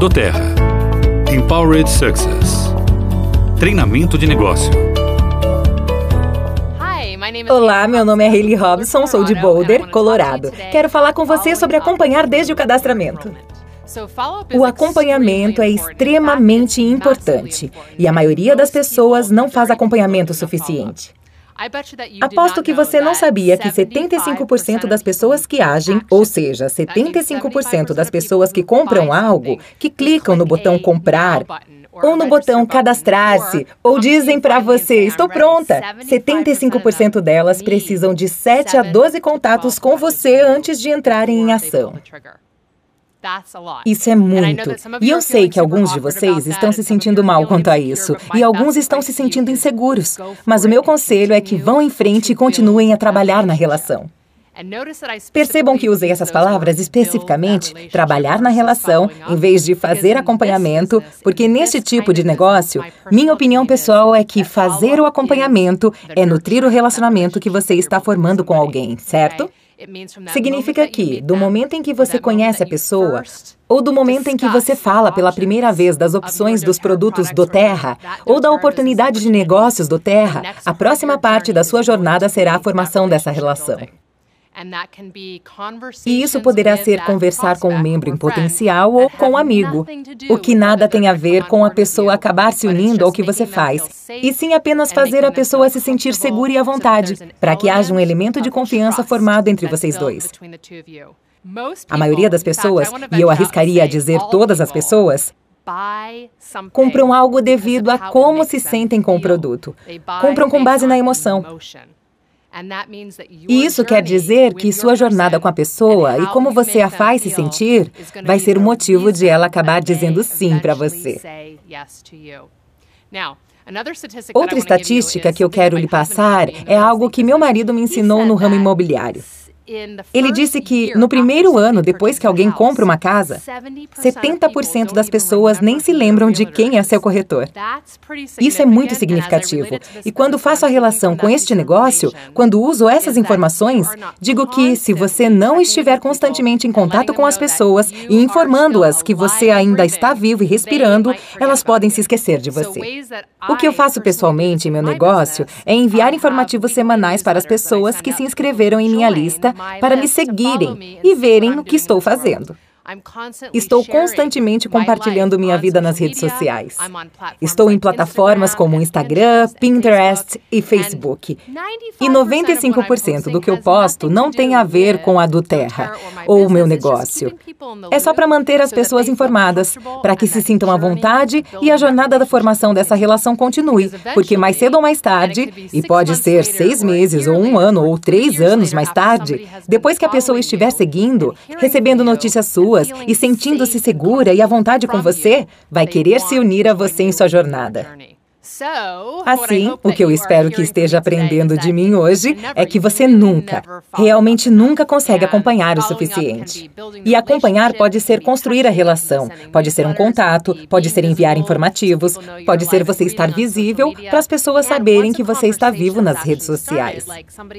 doTERRA. Empowered Success. Treinamento de negócio. Olá, meu nome é Hayley Robson, sou de Boulder, Colorado. Quero falar com você sobre acompanhar desde o cadastramento. O acompanhamento é extremamente importante e a maioria das pessoas não faz acompanhamento suficiente. Aposto que você não sabia que 75% das pessoas que agem, ou seja, 75% das pessoas que compram algo, que clicam no botão comprar, ou no botão cadastrar-se, ou dizem para você, estou pronta. 75% delas precisam de 7 a 12 contatos com você antes de entrarem em ação. Isso é muito. E eu sei que alguns de vocês estão se sentindo mal quanto a isso, e alguns estão se sentindo inseguros. Mas o meu conselho é que vão em frente e continuem a trabalhar na relação. Percebam que usei essas palavras especificamente, trabalhar na relação, em vez de fazer acompanhamento, porque nesse tipo de negócio, minha opinião pessoal é que fazer o acompanhamento é nutrir o relacionamento que você está formando com alguém, certo? Significa que, do momento em que você conhece a pessoa, ou do momento em que você fala pela primeira vez das opções dos produtos do Terra, ou da oportunidade de negócios do Terra, a próxima parte da sua jornada será a formação dessa relação. E isso poderá ser conversar com um membro em potencial ou com um amigo, o que nada tem a ver com a pessoa acabar se unindo ao que você faz, e sim apenas fazer a pessoa se sentir segura e à vontade, para que haja um elemento de confiança formado entre vocês dois. A maioria das pessoas, e eu arriscaria a dizer todas as pessoas, compram algo devido a como se sentem com o produto. Compram com base na emoção. E isso quer dizer que sua jornada com a pessoa e como você a faz se sentir vai ser o motivo de ela acabar dizendo sim para você. Outra estatística que eu quero lhe passar é algo que meu marido me ensinou no ramo imobiliário. Ele disse que no primeiro ano depois que alguém compra uma casa, 70% das pessoas nem se lembram de quem é seu corretor. Isso é muito significativo. E quando faço a relação com este negócio, quando uso essas informações, digo que se você não estiver constantemente em contato com as pessoas e informando-as que você ainda está vivo e respirando, elas podem se esquecer de você. O que eu faço pessoalmente em meu negócio é enviar informativos semanais para as pessoas que se inscreveram em minha lista para me seguirem e verem o que estou fazendo. Estou constantemente compartilhando minha vida nas redes sociais. Estou em plataformas como Instagram, Pinterest e Facebook. E 95% do que eu posto não tem a ver com a do Terra ou o meu negócio. É só para manter as pessoas informadas, para que se sintam à vontade e a jornada da formação dessa relação continue, porque mais cedo ou mais tarde, e pode ser seis meses ou um ano ou três anos mais tarde, depois que a pessoa estiver seguindo, recebendo notícias suas, suas e sentindo-se segura e à vontade com você, vai querer se unir a você em sua jornada. Assim, o que eu espero que esteja aprendendo de mim hoje é que você nunca, realmente nunca consegue acompanhar o suficiente. E acompanhar pode ser construir a relação, pode ser um contato, pode ser enviar informativos, pode ser você estar visível para as pessoas saberem que você está vivo nas redes sociais.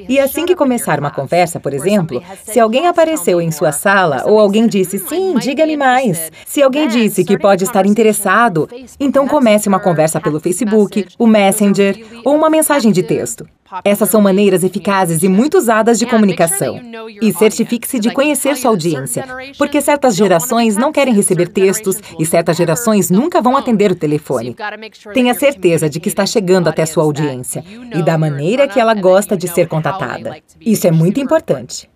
E assim que começar uma conversa, por exemplo, se alguém apareceu em sua sala ou alguém disse sim, diga-me mais. Se alguém disse que pode estar interessado, então comece uma conversa pelo Facebook Facebook, o Messenger ou uma mensagem de texto. Essas são maneiras eficazes e muito usadas de comunicação. E certifique-se de conhecer sua audiência, porque certas gerações não querem receber textos e certas gerações nunca vão atender o telefone. Tenha certeza de que está chegando até sua audiência e da maneira que ela gosta de ser contatada. Isso é muito importante.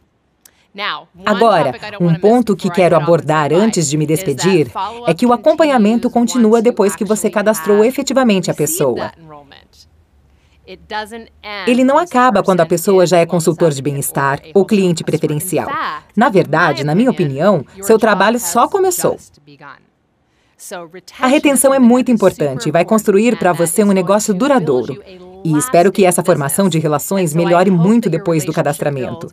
Agora, um ponto que quero abordar antes de me despedir é que o acompanhamento continua depois que você cadastrou efetivamente a pessoa. Ele não acaba quando a pessoa já é consultor de bem-estar ou cliente preferencial. Na verdade, na minha opinião, seu trabalho só começou. A retenção é muito importante e vai construir para você um negócio duradouro. E espero que essa formação de relações melhore muito depois do cadastramento.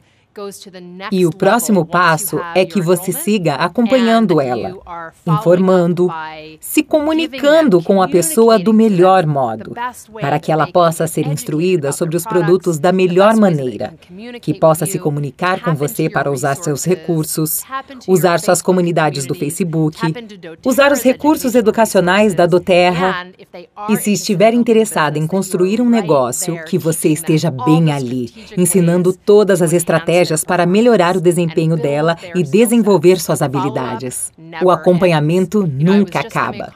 E o próximo passo é que você siga acompanhando ela, informando, se comunicando com a pessoa do melhor modo, para que ela possa ser instruída sobre os produtos da melhor maneira, que possa se comunicar com você para usar seus recursos, usar suas comunidades do Facebook, usar os recursos educacionais da Doterra. E, se estiver interessada em construir um negócio, que você esteja bem ali, ensinando todas as estratégias para melhorar o desempenho dela e desenvolver suas habilidades. O acompanhamento nunca acaba.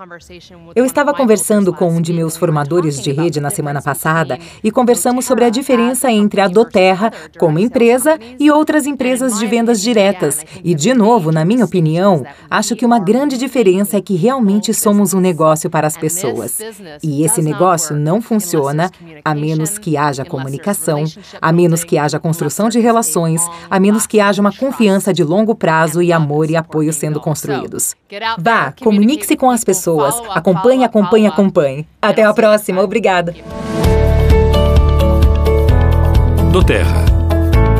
Eu estava conversando com um de meus formadores de rede na semana passada e conversamos sobre a diferença entre a Doterra como empresa e outras empresas de vendas diretas. E, de novo, na minha opinião, acho que uma grande diferença é que realmente somos um negócio para as pessoas. E esse negócio não funciona a menos que haja comunicação, a menos que haja construção de relações, a menos que haja uma confiança de longo prazo e amor e apoio sendo construídos. Vá, comunique-se com as pessoas, acompanhe, acompanhe, acompanhe. Até a próxima, obrigada. Do Terra.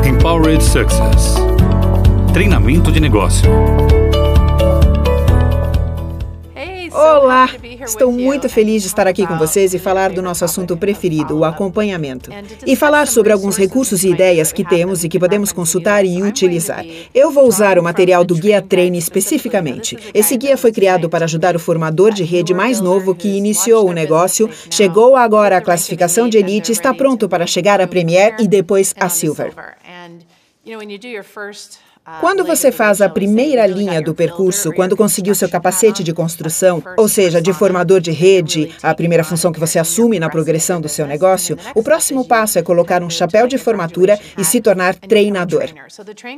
Empowered Success. Treinamento de negócio. Olá! Estou muito feliz de estar aqui com vocês e falar do nosso assunto preferido, o acompanhamento. E falar sobre alguns recursos e ideias que temos e que podemos consultar e utilizar. Eu vou usar o material do Guia Treine especificamente. Esse guia foi criado para ajudar o formador de rede mais novo que iniciou o negócio, chegou agora à classificação de elite, está pronto para chegar à Premier e depois à Silver. Quando você faz a primeira linha do percurso, quando conseguiu seu capacete de construção, ou seja, de formador de rede, a primeira função que você assume na progressão do seu negócio, o próximo passo é colocar um chapéu de formatura e se tornar treinador.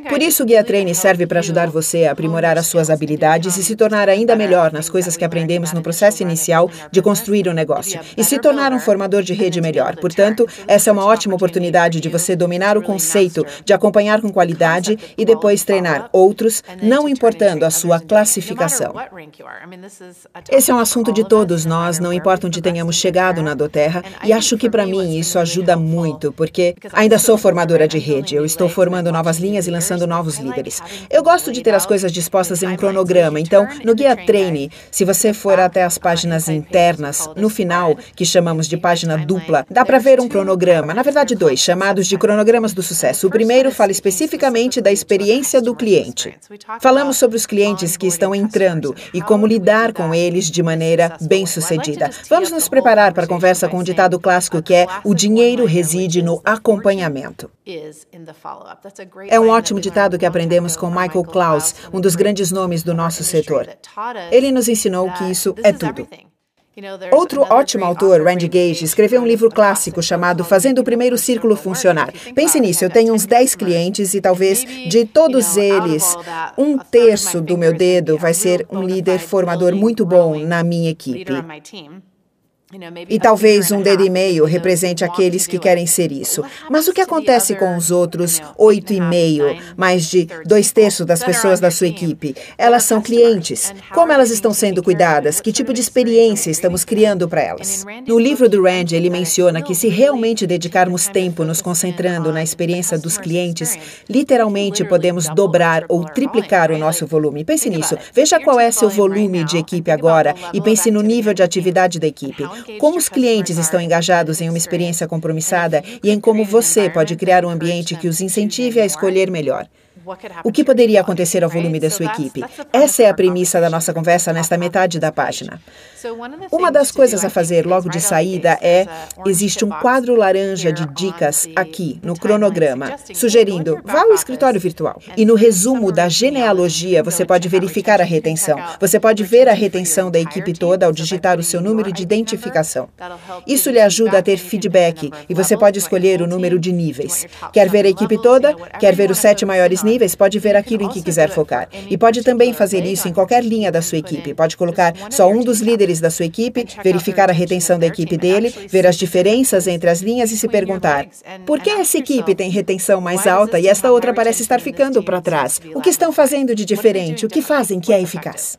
Por isso, o Guia Treine serve para ajudar você a aprimorar as suas habilidades e se tornar ainda melhor nas coisas que aprendemos no processo inicial de construir um negócio e se tornar um formador de rede melhor. Portanto, essa é uma ótima oportunidade de você dominar o conceito de acompanhar com qualidade e depois treinar outros, não importando a sua classificação. Esse é um assunto de todos nós, não importa onde tenhamos chegado na Doterra, e acho que para mim isso ajuda muito, porque ainda sou formadora de rede, eu estou formando novas linhas e lançando novos líderes. Eu gosto de ter as coisas dispostas em um cronograma, então no Guia Treine, se você for até as páginas internas, no final, que chamamos de página dupla, dá para ver um cronograma, na verdade dois, chamados de cronogramas do sucesso. O primeiro fala especificamente da experiência experiência do cliente. Falamos sobre os clientes que estão entrando e como lidar com eles de maneira bem-sucedida. Vamos nos preparar para a conversa com um ditado clássico que é: o dinheiro reside no acompanhamento. É um ótimo ditado que aprendemos com Michael Klaus, um dos grandes nomes do nosso setor. Ele nos ensinou que isso é tudo. Outro ótimo autor, Randy Gage, escreveu um livro clássico chamado Fazendo o Primeiro Círculo Funcionar. Pense nisso, eu tenho uns 10 clientes e talvez de todos eles, um terço do meu dedo vai ser um líder formador muito bom na minha equipe. E talvez um dedo e meio represente aqueles que querem ser isso. Mas o que acontece com os outros oito e meio, mais de dois terços das pessoas da sua equipe? Elas são clientes. Como elas estão sendo cuidadas? Que tipo de experiência estamos criando para elas? No livro do Randy, ele menciona que se realmente dedicarmos tempo nos concentrando na experiência dos clientes, literalmente podemos dobrar ou triplicar o nosso volume. Pense nisso. Veja qual é seu volume de equipe agora e pense no nível de atividade da equipe como os clientes estão engajados em uma experiência compromissada e em como você pode criar um ambiente que os incentive a escolher melhor. O que poderia acontecer ao volume da sua equipe? Essa é a premissa da nossa conversa nesta metade da página. Uma das coisas a fazer logo de saída é: existe um quadro laranja de dicas aqui no cronograma, sugerindo vá ao escritório virtual. E no resumo da genealogia, você pode verificar a retenção. Você pode ver a retenção da equipe toda ao digitar o seu número de identificação. Isso lhe ajuda a ter feedback e você pode escolher o número de níveis. Quer ver a equipe toda? Quer ver os sete maiores níveis? Pode ver aquilo em que quiser focar. E pode também fazer isso em qualquer linha da sua equipe. Pode colocar só um dos líderes líderes da sua equipe, verificar a retenção da equipe dele, ver as diferenças entre as linhas e se perguntar: por que essa equipe tem retenção mais alta e esta outra parece estar ficando para trás? O que estão fazendo de diferente? O que fazem que é eficaz?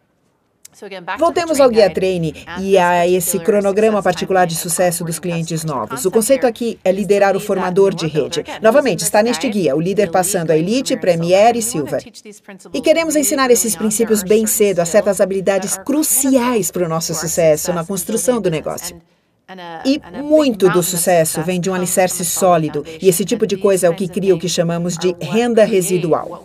Voltemos ao Guia Treine e a esse cronograma particular de sucesso dos clientes novos. O conceito aqui é liderar o formador de rede. Novamente, está neste guia, o líder passando a Elite, Premier e Silver. E queremos ensinar esses princípios bem cedo, a certas habilidades cruciais para o nosso sucesso na construção do negócio. E muito do sucesso vem de um alicerce sólido, e esse tipo de coisa é o que cria o que chamamos de renda residual.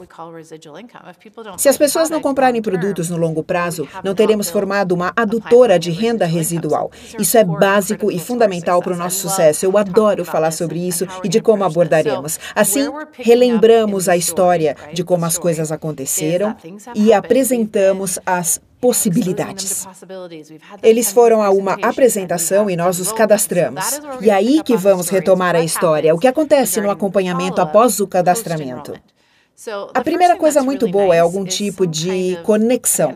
Se as pessoas não comprarem produtos no longo prazo, não teremos formado uma adutora de renda residual. Isso é básico e fundamental para o nosso sucesso. Eu adoro falar sobre isso e de como abordaremos. Assim, relembramos a história de como as coisas aconteceram e apresentamos as possibilidades. Eles foram a uma apresentação e nós os cadastramos. E aí que vamos retomar a história, o que acontece no acompanhamento após o cadastramento. A primeira coisa muito boa é algum tipo de conexão.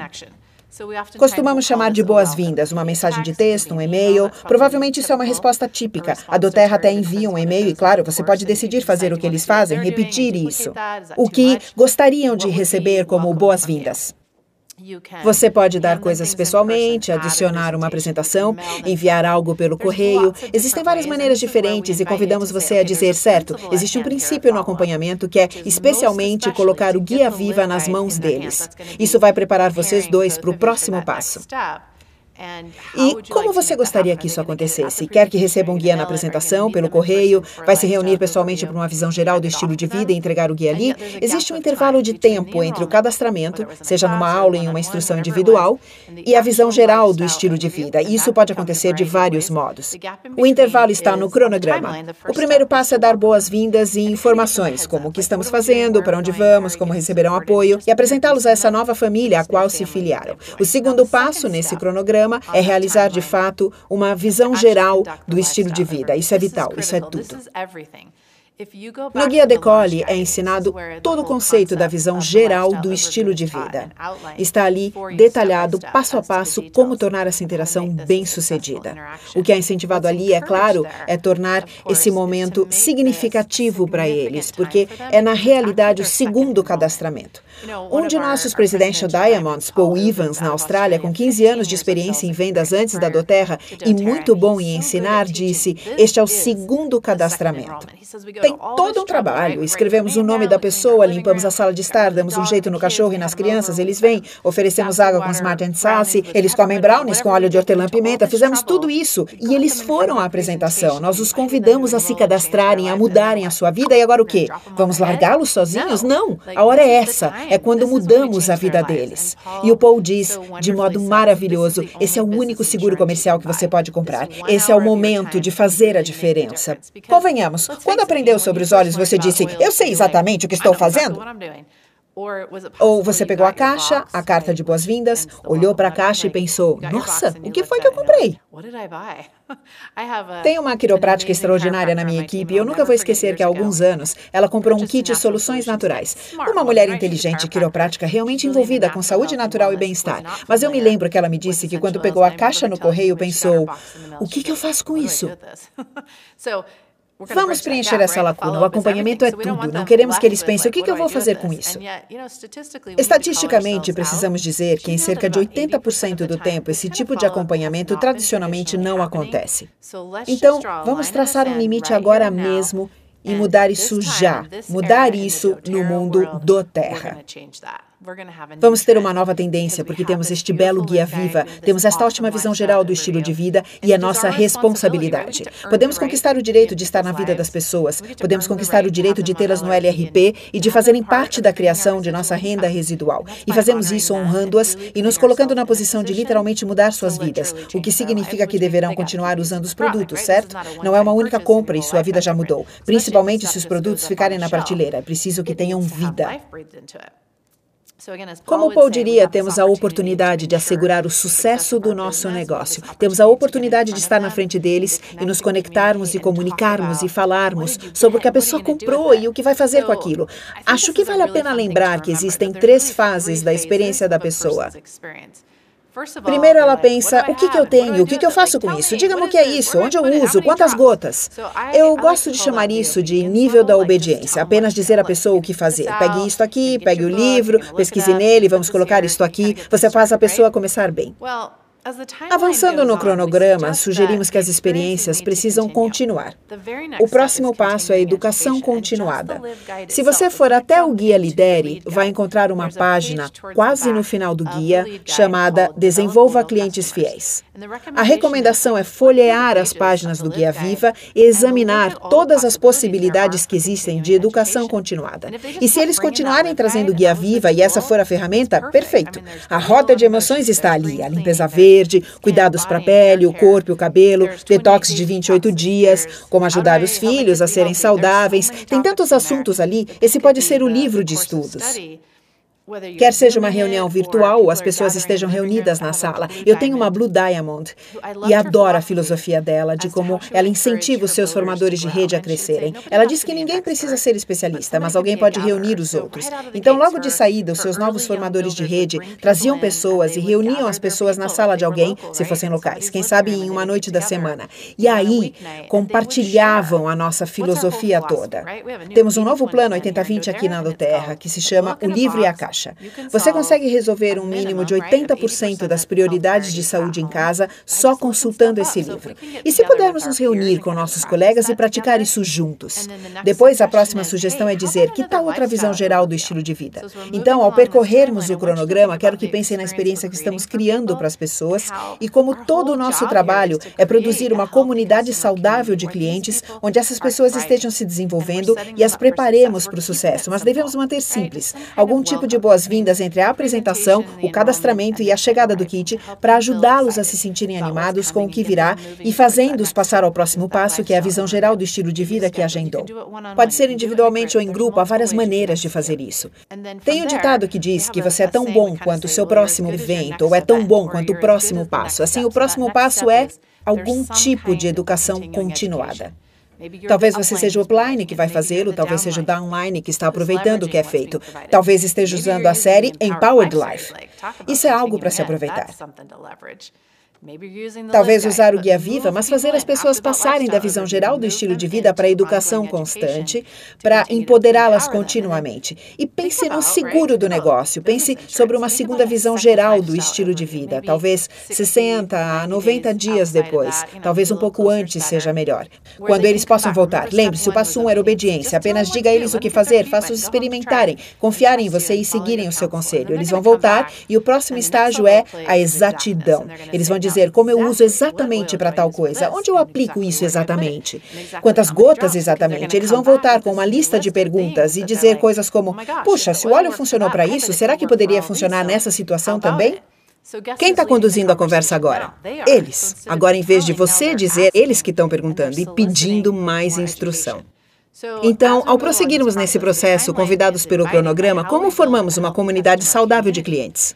Costumamos chamar de boas-vindas, uma mensagem de texto, um e-mail. Provavelmente isso é uma resposta típica. A Doterra até envia um e-mail e, claro, você pode decidir fazer o que eles fazem, repetir isso. O que gostariam de receber como boas-vindas. Você pode dar coisas pessoalmente, adicionar uma apresentação, enviar algo pelo correio. Existem várias maneiras diferentes e convidamos você a dizer certo. Existe um princípio no acompanhamento que é especialmente colocar o guia viva nas mãos deles. Isso vai preparar vocês dois para o próximo passo. E como você gostaria que isso acontecesse? Quer que receba um guia na apresentação, pelo correio? Vai se reunir pessoalmente para uma visão geral do estilo de vida e entregar o guia ali? Existe um intervalo de tempo entre o cadastramento, seja numa aula em uma instrução individual, e a visão geral do estilo de vida. E isso pode acontecer de vários modos. O intervalo está no cronograma. O primeiro passo é dar boas-vindas e informações, como o que estamos fazendo, para onde vamos, como receberão apoio, e apresentá-los a essa nova família a qual se filiaram. O segundo passo nesse cronograma programa é realizar de fato uma visão geral do estilo de vida. Isso é vital, isso é tudo. No Guia Decole é ensinado todo o conceito da visão geral do estilo de vida. Está ali detalhado, passo a passo, como tornar essa interação bem-sucedida. O que é incentivado ali, é claro, é tornar esse momento significativo para eles, porque é na realidade o segundo cadastramento. Um de nossos presidential diamonds, Paul Evans, na Austrália, com 15 anos de experiência em vendas antes da Doterra e muito bom em ensinar, disse: Este é o segundo cadastramento. Tem todo um trabalho. Escrevemos o nome da pessoa, limpamos a sala de estar, damos um jeito no cachorro e nas crianças, eles vêm, oferecemos água com Smart and Sassy, eles comem brownies com óleo de hortelã-pimenta, fizemos tudo isso. E eles foram à apresentação. Nós os convidamos a se cadastrarem, a mudarem a sua vida. E agora o quê? Vamos largá-los sozinhos? Não. A hora é essa é quando mudamos a vida deles. E o Paul diz, de modo maravilhoso, esse é o único seguro comercial que você pode comprar. Esse é o momento de fazer a diferença. Convenhamos, quando aprendeu sobre os olhos, você disse, eu sei exatamente o que estou fazendo? Ou você pegou a caixa, a carta de boas-vindas, olhou para a caixa e pensou: Nossa, o que foi que eu comprei? Tem uma quiroprática extraordinária na minha equipe e eu nunca vou esquecer que há alguns anos ela comprou um kit de soluções naturais. Uma mulher inteligente quiroprática realmente envolvida com saúde natural e bem-estar. Mas eu me lembro que ela me disse que quando pegou a caixa no correio pensou: O que, que eu faço com isso? Vamos preencher essa lacuna. O acompanhamento é tudo. Não queremos que eles pensem: o que, eu vou fazer com isso? Estatisticamente, precisamos dizer que em cerca de 80% do tempo, esse tipo de acompanhamento tradicionalmente não acontece. Então, vamos traçar um limite agora mesmo e mudar isso já. Mudar isso no mundo do Terra. Vamos ter uma nova tendência, porque temos este belo guia viva, temos esta ótima visão geral do estilo de vida e é nossa responsabilidade. Podemos conquistar o direito de estar na vida das pessoas, podemos conquistar o direito de tê-las no LRP e de fazerem parte da criação de nossa renda residual. E fazemos isso honrando-as e nos colocando na posição de literalmente mudar suas vidas, o que significa que deverão continuar usando os produtos, certo? Não é uma única compra e sua vida já mudou, principalmente se os produtos ficarem na prateleira. É preciso que tenham vida. Como Paul diria, temos a oportunidade de assegurar o sucesso do nosso negócio. Temos a oportunidade de estar na frente deles e nos conectarmos e comunicarmos e falarmos sobre o que a pessoa comprou e o que vai fazer com aquilo. Acho que vale a pena lembrar que existem três fases da experiência da pessoa. Primeiro ela pensa, o que, que eu tenho? O que, que eu faço com isso? Diga-me o que é isso? Onde eu uso? Quantas gotas? Eu gosto de chamar isso de nível da obediência. Apenas dizer à pessoa o que fazer. Pegue isto aqui, pegue o livro, pesquise nele, vamos colocar isto aqui. Você faz a pessoa começar bem. Avançando no cronograma, sugerimos que as experiências precisam continuar. O próximo passo é a educação continuada. Se você for até o Guia Lidere, vai encontrar uma página, quase no final do guia, chamada Desenvolva Clientes Fiéis. A recomendação é folhear as páginas do Guia Viva e examinar todas as possibilidades que existem de educação continuada. E se eles continuarem trazendo Guia Viva e essa for a ferramenta, perfeito. A rota de emoções está ali, a limpeza verde, cuidados para a pele, o corpo e o cabelo, detox de 28 dias, como ajudar os filhos a serem saudáveis. Tem tantos assuntos ali, esse pode ser o livro de estudos. Quer seja uma reunião virtual ou as pessoas estejam reunidas na sala. Eu tenho uma Blue Diamond e adoro a filosofia dela, de como ela incentiva os seus formadores de rede a crescerem. Ela diz que ninguém precisa ser especialista, mas alguém pode reunir os outros. Então, logo de saída, os seus novos formadores de rede traziam pessoas e reuniam as pessoas na sala de alguém, se fossem locais, quem sabe em uma noite da semana. E aí, compartilhavam a nossa filosofia toda. Temos um novo plano 80-20 aqui na Terra, que se chama O Livro e a Caixa. Você consegue resolver um mínimo de 80% das prioridades de saúde em casa só consultando esse livro. E se pudermos nos reunir com nossos colegas e praticar isso juntos? Depois, a próxima sugestão é dizer que tal outra visão geral do estilo de vida? Então, ao percorrermos o cronograma, quero que pensem na experiência que estamos criando para as pessoas e como todo o nosso trabalho é produzir uma comunidade saudável de clientes onde essas pessoas estejam se desenvolvendo e as preparemos para o sucesso, mas devemos manter simples, algum tipo de boas-vindas entre a apresentação, o cadastramento e a chegada do kit para ajudá-los a se sentirem animados com o que virá e fazendo-os passar ao próximo passo, que é a visão geral do estilo de vida que agendou. Pode ser individualmente ou em grupo, há várias maneiras de fazer isso. Tem um ditado que diz que você é tão bom quanto o seu próximo evento ou é tão bom quanto o próximo passo. Assim, o próximo passo é algum tipo de educação continuada. Talvez você seja o offline que vai fazê-lo, talvez seja o downline que está aproveitando o que é feito. Talvez esteja usando a série Empowered Life. Isso é algo para se aproveitar. Talvez usar o Guia Viva, mas fazer as pessoas passarem da visão geral do estilo de vida para a educação constante, para empoderá-las continuamente. E pense no seguro do negócio, pense sobre uma segunda visão geral do estilo de vida, talvez 60 a 90 dias depois, talvez um pouco antes seja melhor. Quando eles possam voltar, lembre-se, o passo um era obediência, apenas diga a eles o que fazer, faça-os experimentarem, confiarem em você e seguirem o seu conselho. Eles vão voltar e o próximo estágio é a exatidão. Eles vão dizer dizer como eu uso exatamente para tal coisa, onde eu aplico isso exatamente, quantas gotas exatamente. Eles vão voltar com uma lista de perguntas e dizer coisas como: puxa, se o óleo funcionou para isso, será que poderia funcionar nessa situação também? Quem está conduzindo a conversa agora? Eles. Agora, em vez de você dizer, eles que estão perguntando e pedindo mais instrução. Então, ao prosseguirmos nesse processo, convidados pelo cronograma, como formamos uma comunidade saudável de clientes?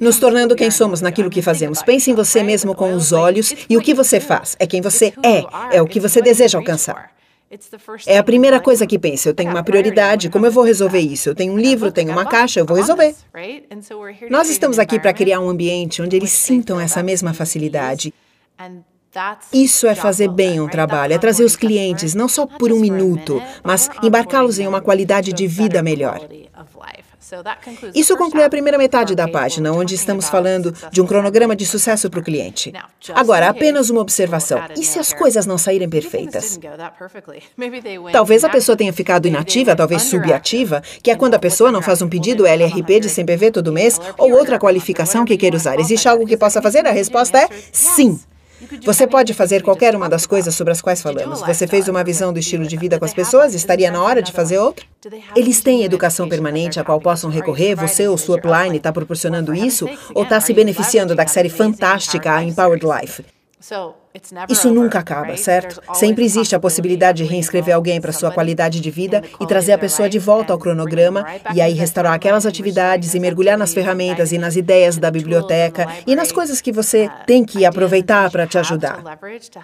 Nos tornando quem somos naquilo que fazemos. Pense em você mesmo com os olhos e o que você faz. É quem você é, é o que você deseja alcançar. É a primeira coisa que pense. Eu tenho uma prioridade, como eu vou resolver isso? Eu tenho um livro, tenho uma caixa, eu vou resolver. Nós estamos aqui para criar um ambiente onde eles sintam essa mesma facilidade. Isso é fazer bem um trabalho, é trazer os clientes, não só por um minuto, mas embarcá-los em uma qualidade de vida melhor. Isso conclui a primeira metade da página, onde estamos falando de um cronograma de sucesso para o cliente. Agora, apenas uma observação. E se as coisas não saírem perfeitas? Talvez a pessoa tenha ficado inativa, talvez subativa, que é quando a pessoa não faz um pedido LRP de CMPV todo mês ou outra qualificação que queira usar. Existe algo que possa fazer? A resposta é sim. Você pode fazer qualquer uma das coisas sobre as quais falamos. Você fez uma visão do estilo de vida com as pessoas? Estaria na hora de fazer outra? Eles têm educação permanente a qual possam recorrer? Você ou sua upline está proporcionando isso? Ou está se beneficiando da série fantástica, a Empowered Life? Isso nunca acaba, certo? Sempre existe a possibilidade de reinscrever alguém para sua qualidade de vida e trazer a pessoa de volta ao cronograma e aí restaurar aquelas atividades e mergulhar nas ferramentas e nas ideias da biblioteca e nas coisas que você tem que aproveitar para te ajudar.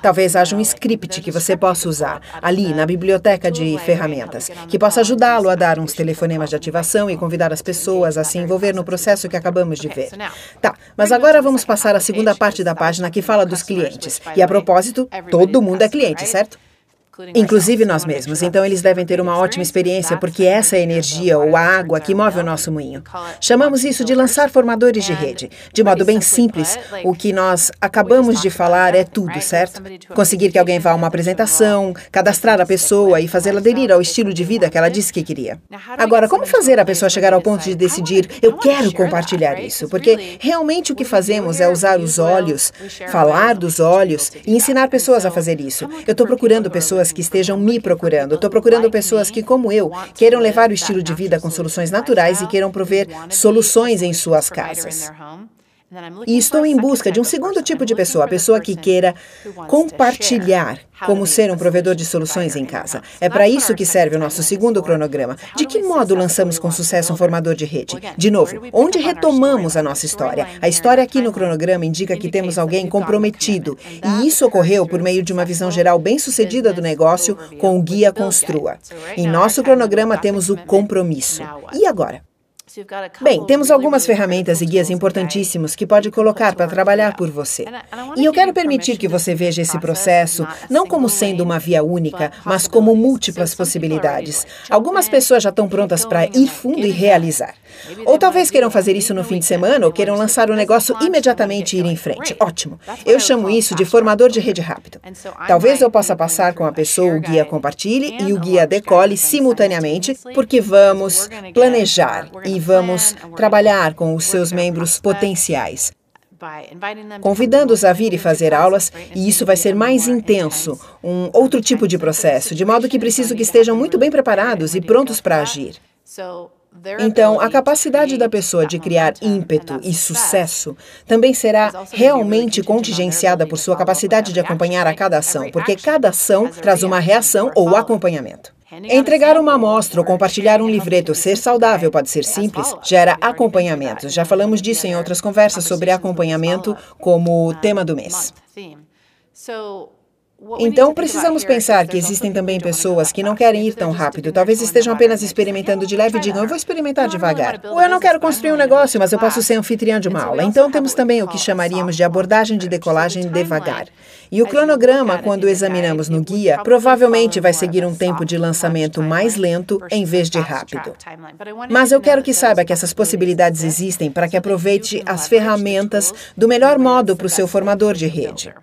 Talvez haja um script que você possa usar ali na biblioteca de ferramentas, que possa ajudá-lo a dar uns telefonemas de ativação e convidar as pessoas a se envolver no processo que acabamos de ver. Tá, mas agora vamos passar à segunda parte da página que fala dos clientes. E a propósito, todo mundo é cliente, certo? Inclusive nós mesmos. Então, eles devem ter uma ótima experiência, porque essa é a energia ou a água que move o nosso moinho. Chamamos isso de lançar formadores de rede. De modo bem simples, o que nós acabamos de falar é tudo, certo? Conseguir que alguém vá a uma apresentação, cadastrar a pessoa e fazê-la aderir ao estilo de vida que ela disse que queria. Agora, como fazer a pessoa chegar ao ponto de decidir, eu quero compartilhar isso? Porque realmente o que fazemos é usar os olhos, falar dos olhos e ensinar pessoas a fazer isso. Eu estou procurando pessoas pessoas que estejam me procurando. Estou procurando pessoas que, como eu, queiram levar o estilo de vida com soluções naturais e queiram prover soluções em suas casas. E estou em busca de um segundo tipo de pessoa, a pessoa que queira compartilhar como ser um provedor de soluções em casa. É para isso que serve o nosso segundo cronograma. De que modo lançamos com sucesso um formador de rede? De novo, onde retomamos a nossa história? A história aqui no cronograma indica que temos alguém comprometido, e isso ocorreu por meio de uma visão geral bem-sucedida do negócio com o guia Construa. Em nosso cronograma temos o compromisso. E agora? Bem, temos algumas ferramentas e guias importantíssimos que pode colocar para trabalhar por você. E eu quero permitir que você veja esse processo não como sendo uma via única, mas como múltiplas possibilidades. Algumas pessoas já estão prontas para ir fundo e realizar. Ou talvez queiram fazer isso no fim de semana ou queiram lançar o negócio imediatamente e ir em frente. Ótimo. Eu chamo isso de formador de rede rápido. Talvez eu possa passar com a pessoa o guia compartilhe e o guia decole simultaneamente, porque vamos planejar e vamos trabalhar com os seus membros potenciais convidando-os a vir e fazer aulas, e isso vai ser mais intenso, um outro tipo de processo, de modo que preciso que estejam muito bem preparados e prontos para agir. Então, a capacidade da pessoa de criar ímpeto e sucesso também será realmente contingenciada por sua capacidade de acompanhar a cada ação, porque cada ação traz uma reação ou acompanhamento. Entregar uma amostra ou compartilhar um livreto Ser Saudável pode ser simples, gera acompanhamento. Já falamos disso em outras conversas sobre acompanhamento como tema do mês. Então, precisamos pensar que existem também pessoas que não querem ir tão rápido. Talvez estejam apenas experimentando de leve e digam, eu vou experimentar devagar. Ou eu não quero construir um negócio, mas eu posso ser anfitrião de uma aula. Então, temos também o que chamaríamos de abordagem de decolagem devagar. E o cronograma, quando examinamos no guia, provavelmente vai seguir um tempo de lançamento mais lento em vez de rápido. Mas eu quero que saiba que essas possibilidades existem para que aproveite as ferramentas do melhor modo para o seu formador de rede.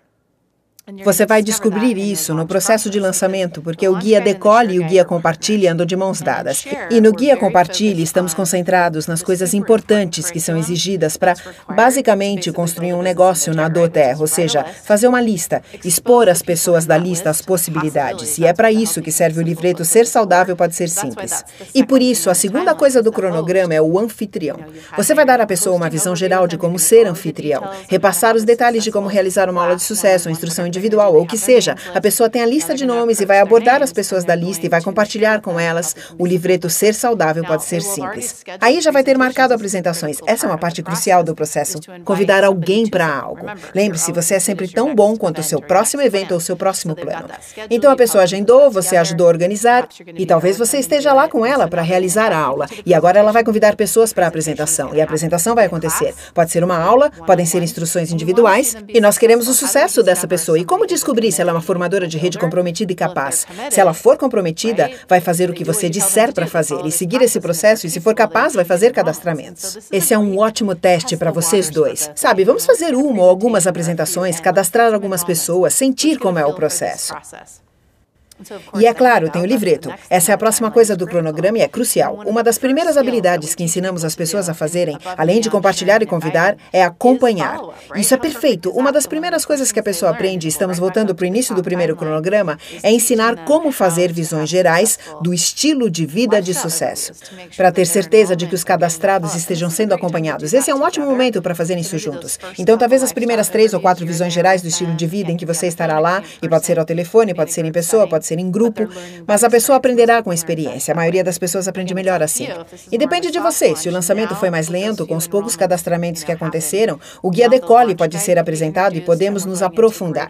Você vai descobrir isso no processo de lançamento, porque o guia Decole e o guia Compartilhe andam de mãos dadas. E no guia Compartilhe estamos concentrados nas coisas importantes que são exigidas para, basicamente, construir um negócio na Terra, ou seja, fazer uma lista, expor às pessoas da lista as possibilidades. E é para isso que serve o livreto Ser Saudável Pode Ser Simples. E por isso, a segunda coisa do cronograma é o anfitrião. Você vai dar à pessoa uma visão geral de como ser anfitrião, repassar os detalhes de como realizar uma aula de sucesso, uma instrução individual ou o que seja. A pessoa tem a lista de nomes e vai abordar as pessoas da lista e vai compartilhar com elas. O livreto Ser Saudável pode ser simples. Aí já vai ter marcado apresentações. Essa é uma parte crucial do processo. Convidar alguém para algo. Lembre-se, você é sempre tão bom quanto o seu próximo evento ou o seu próximo plano. Então a pessoa agendou, você ajudou a organizar e talvez você esteja lá com ela para realizar a aula. E agora ela vai convidar pessoas para a apresentação. E a apresentação vai acontecer. Pode ser uma aula, podem ser instruções individuais e nós queremos o sucesso dessa pessoa. E como descobrir se ela é uma formadora de rede comprometida e capaz? Se ela for comprometida, vai fazer o que você disser para fazer e seguir esse processo, e se for capaz, vai fazer cadastramentos. Esse é um ótimo teste para vocês dois. Sabe, vamos fazer uma ou algumas apresentações, cadastrar algumas pessoas, sentir como é o processo. E é claro, tem o livreto. Essa é a próxima coisa do cronograma e é crucial. Uma das primeiras habilidades que ensinamos as pessoas a fazerem, além de compartilhar e convidar, é acompanhar. Isso é perfeito. Uma das primeiras coisas que a pessoa aprende, estamos voltando para o início do primeiro cronograma, é ensinar como fazer visões gerais do estilo de vida de sucesso. Para ter certeza de que os cadastrados estejam sendo acompanhados. Esse é um ótimo momento para fazer isso juntos. Então, talvez as primeiras três ou quatro visões gerais do estilo de vida em que você estará lá, e pode ser ao telefone, pode ser em pessoa, pode ser em grupo, mas a pessoa aprenderá com experiência. A maioria das pessoas aprende melhor assim. E depende de você. Se o lançamento foi mais lento, com os poucos cadastramentos que aconteceram, o guia Decole pode ser apresentado e podemos nos aprofundar.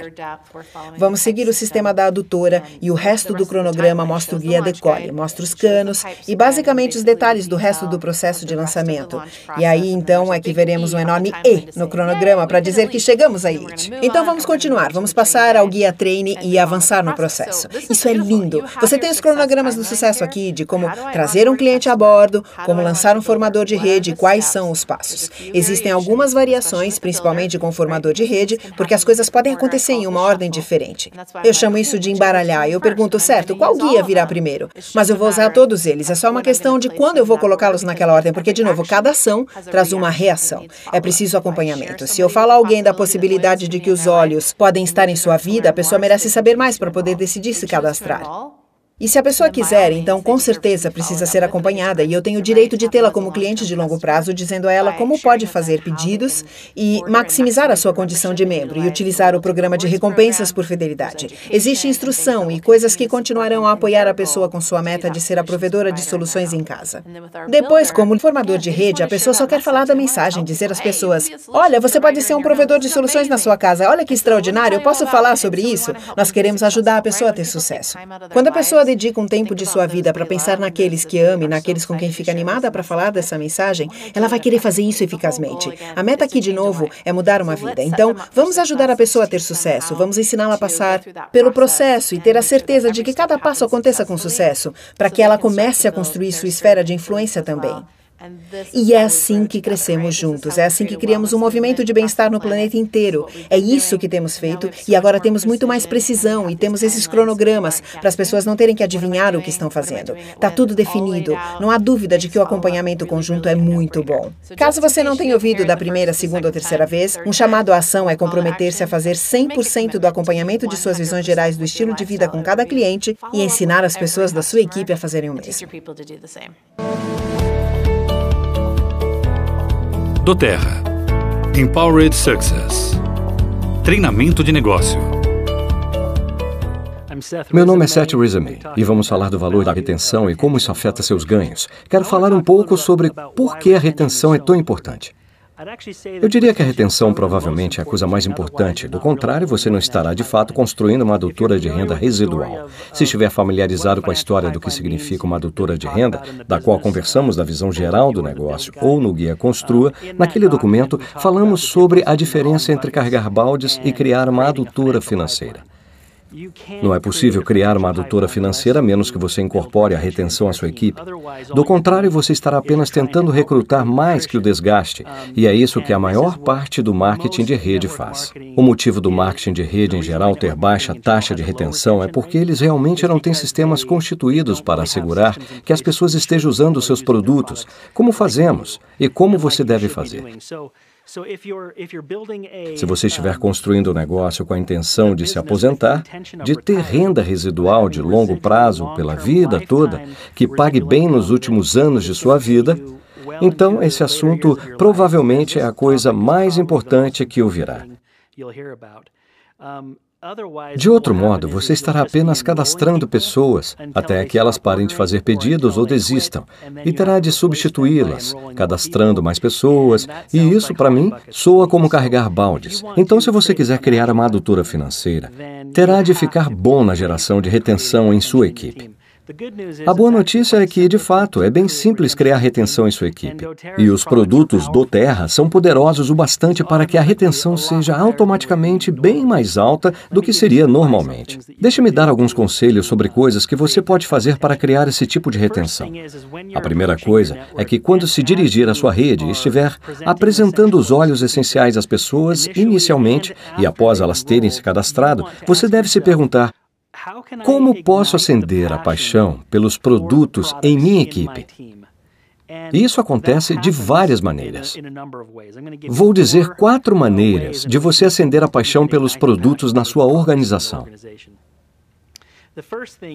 Vamos seguir o sistema da adutora e o resto do cronograma mostra o guia Decole, mostra os canos e basicamente os detalhes do resto do processo de lançamento. E aí então é que veremos um enorme E no cronograma para dizer que chegamos à elite. Então vamos continuar, vamos passar ao guia treine e avançar no processo. Isso é lindo. Você tem os cronogramas do sucesso aqui de como trazer um cliente a bordo, como lançar um formador de rede e quais são os passos. Existem algumas variações, principalmente com formador de rede, porque as coisas podem acontecer em uma ordem diferente. Eu chamo isso de embaralhar. Eu pergunto, certo, qual guia virá primeiro? Mas eu vou usar todos eles. É só uma questão de quando eu vou colocá-los naquela ordem, porque, de novo, cada ação traz uma reação. É preciso acompanhamento. Se eu falo a alguém da possibilidade de que os olhos podem estar em sua vida, a pessoa merece saber mais para poder decidir se cadastrar. E se a pessoa quiser, então com certeza precisa ser acompanhada e eu tenho o direito de tê-la como cliente de longo prazo, dizendo a ela como pode fazer pedidos e maximizar a sua condição de membro e utilizar o programa de recompensas por fidelidade. Existe instrução e coisas que continuarão a apoiar a pessoa com sua meta de ser a provedora de soluções em casa. Depois, como formador de rede, a pessoa só quer falar da mensagem, dizer às pessoas: Olha, você pode ser um provedor de soluções na sua casa. Olha que extraordinário, eu posso falar sobre isso? Nós queremos ajudar a pessoa a ter sucesso. Quando a pessoa dedica um tempo de sua vida para pensar naqueles que ama e naqueles com quem fica animada para falar dessa mensagem, ela vai querer fazer isso eficazmente. A meta aqui, de novo, é mudar uma vida. Então, vamos ajudar a pessoa a ter sucesso, vamos ensiná-la a passar pelo processo e ter a certeza de que cada passo aconteça com sucesso, para que ela comece a construir sua esfera de influência também. E é assim que crescemos juntos, é assim que criamos um movimento de bem-estar no planeta inteiro. É isso que temos feito. e agora temos muito mais precisão e temos esses cronogramas para as pessoas não terem que adivinhar o que estão fazendo. Está tudo definido, não há dúvida de que o acompanhamento conjunto é muito bom. Caso você não tenha ouvido da primeira, segunda ou terceira vez, um chamado à ação é comprometer-se a fazer 100% do acompanhamento de suas visões gerais do estilo de vida com cada cliente e ensinar as pessoas da sua equipe a fazerem o mesmo. doTERRA. Empowered Success. Treinamento de negócio. Meu nome é Seth Rizame e vamos falar do valor da retenção e como isso afeta seus ganhos. Quero falar um pouco sobre por que a retenção é tão importante. Eu diria que a retenção provavelmente é a coisa mais importante. Do contrário, você não estará de fato construindo uma adutora de renda residual. Se estiver familiarizado com a história do que significa uma adutora de renda, da qual conversamos da visão geral do negócio ou no Guia Construa, naquele documento falamos sobre a diferença entre carregar baldes e criar uma adutora financeira. Não é possível criar uma adutora financeira a menos que você incorpore a retenção à sua equipe. Do contrário, você estará apenas tentando recrutar mais que o desgaste, e é isso que a maior parte do marketing de rede faz. O motivo do marketing de rede em geral ter baixa taxa de retenção é porque eles realmente não têm sistemas constituídos para assegurar que as pessoas estejam usando seus produtos, como fazemos e como você deve fazer. Se você estiver construindo um negócio com a intenção de se aposentar, de ter renda residual de longo prazo pela vida toda, que pague bem nos últimos anos de sua vida, então esse assunto provavelmente é a coisa mais importante que ouvirá. De outro modo, você estará apenas cadastrando pessoas até que elas parem de fazer pedidos ou desistam, e terá de substituí-las, cadastrando mais pessoas, e isso, para mim, soa como carregar baldes. Então, se você quiser criar uma adutora financeira, terá de ficar bom na geração de retenção em sua equipe. A boa notícia é que, de fato, é bem simples criar retenção em sua equipe. E os produtos do Terra são poderosos o bastante para que a retenção seja automaticamente bem mais alta do que seria normalmente. Deixe-me dar alguns conselhos sobre coisas que você pode fazer para criar esse tipo de retenção. A primeira coisa é que, quando se dirigir à sua rede e estiver apresentando os olhos essenciais às pessoas inicialmente e após elas terem se cadastrado, você deve se perguntar: Como posso acender a paixão pelos produtos em minha equipe? Isso acontece de várias maneiras. Vou dizer quatro maneiras de você acender a paixão pelos produtos na sua organização.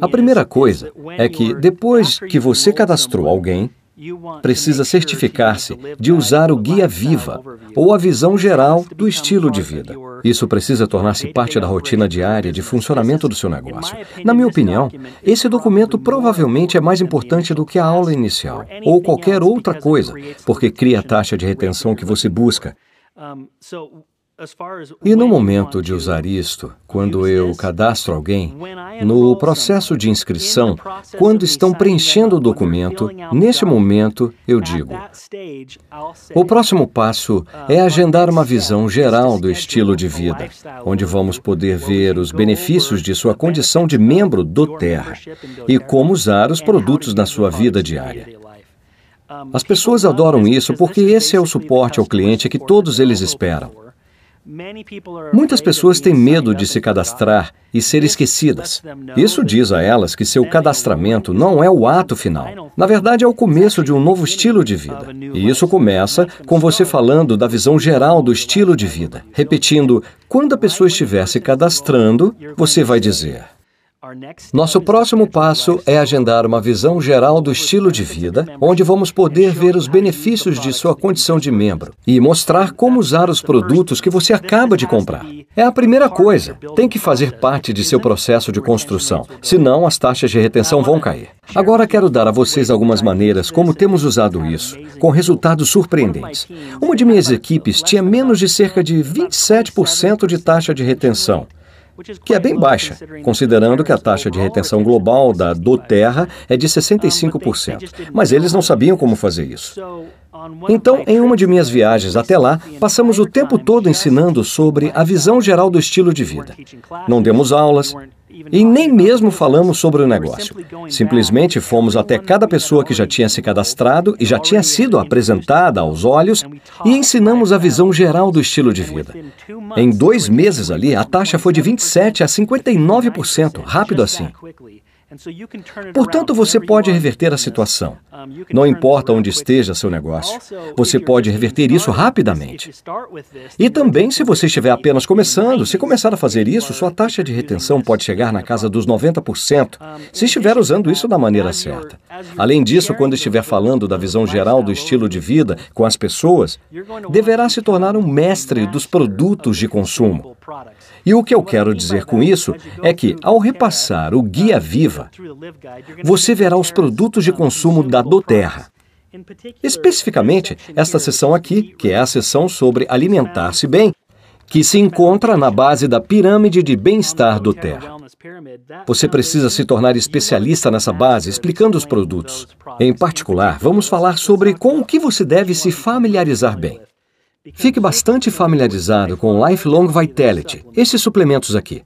A primeira coisa é que, depois que você cadastrou alguém, precisa certificar-se de usar o Guia Viva ou a visão geral do estilo de vida. Isso precisa tornar-se parte da rotina diária de funcionamento do seu negócio. Na minha opinião, esse documento provavelmente é mais importante do que a aula inicial ou qualquer outra coisa, porque cria a taxa de retenção que você busca. E no momento de usar isto, quando eu cadastro alguém, no processo de inscrição, quando estão preenchendo o documento, neste momento eu digo: o próximo passo é agendar uma visão geral do estilo de vida, onde vamos poder ver os benefícios de sua condição de membro do Terra e como usar os produtos na sua vida diária. As pessoas adoram isso porque esse é o suporte ao cliente que todos eles esperam. Muitas pessoas têm medo de se cadastrar e ser esquecidas. Isso diz a elas que seu cadastramento não é o ato final. Na verdade, é o começo de um novo estilo de vida. E isso começa com você falando da visão geral do estilo de vida. Repetindo, quando a pessoa estiver se cadastrando, você vai dizer. Nosso próximo passo é agendar uma visão geral do estilo de vida, onde vamos poder ver os benefícios de sua condição de membro e mostrar como usar os produtos que você acaba de comprar. É a primeira coisa, tem que fazer parte de seu processo de construção, senão as taxas de retenção vão cair. Agora quero dar a vocês algumas maneiras como temos usado isso, com resultados surpreendentes. Uma de minhas equipes tinha menos de cerca de 27% de taxa de retenção que é bem baixa, considerando que a taxa de retenção global da do Terra é de 65%. Mas eles não sabiam como fazer isso. Então, em uma de minhas viagens até lá, passamos o tempo todo ensinando sobre a visão geral do estilo de vida. Não demos aulas, e nem mesmo falamos sobre o negócio. Simplesmente fomos até cada pessoa que já tinha se cadastrado e já tinha sido apresentada aos olhos e ensinamos a visão geral do estilo de vida. Em dois meses ali, a taxa foi de 27% a 59%, rápido assim. Portanto, você pode reverter a situação. Não importa onde esteja seu negócio, você pode reverter isso rapidamente. E também, se você estiver apenas começando, se começar a fazer isso, sua taxa de retenção pode chegar na casa dos 90%, se estiver usando isso da maneira certa. Além disso, quando estiver falando da visão geral do estilo de vida com as pessoas, deverá se tornar um mestre dos produtos de consumo. E o que eu quero dizer com isso é que, ao repassar o Guia Viva, você verá os produtos de consumo da Doterra. Especificamente, esta seção aqui, que é a seção sobre alimentar-se bem, que se encontra na base da pirâmide de bem-estar do Terra. Você precisa se tornar especialista nessa base, explicando os produtos. Em particular, vamos falar sobre com o que você deve se familiarizar bem. Fique bastante familiarizado com Lifelong Vitality, esses suplementos aqui.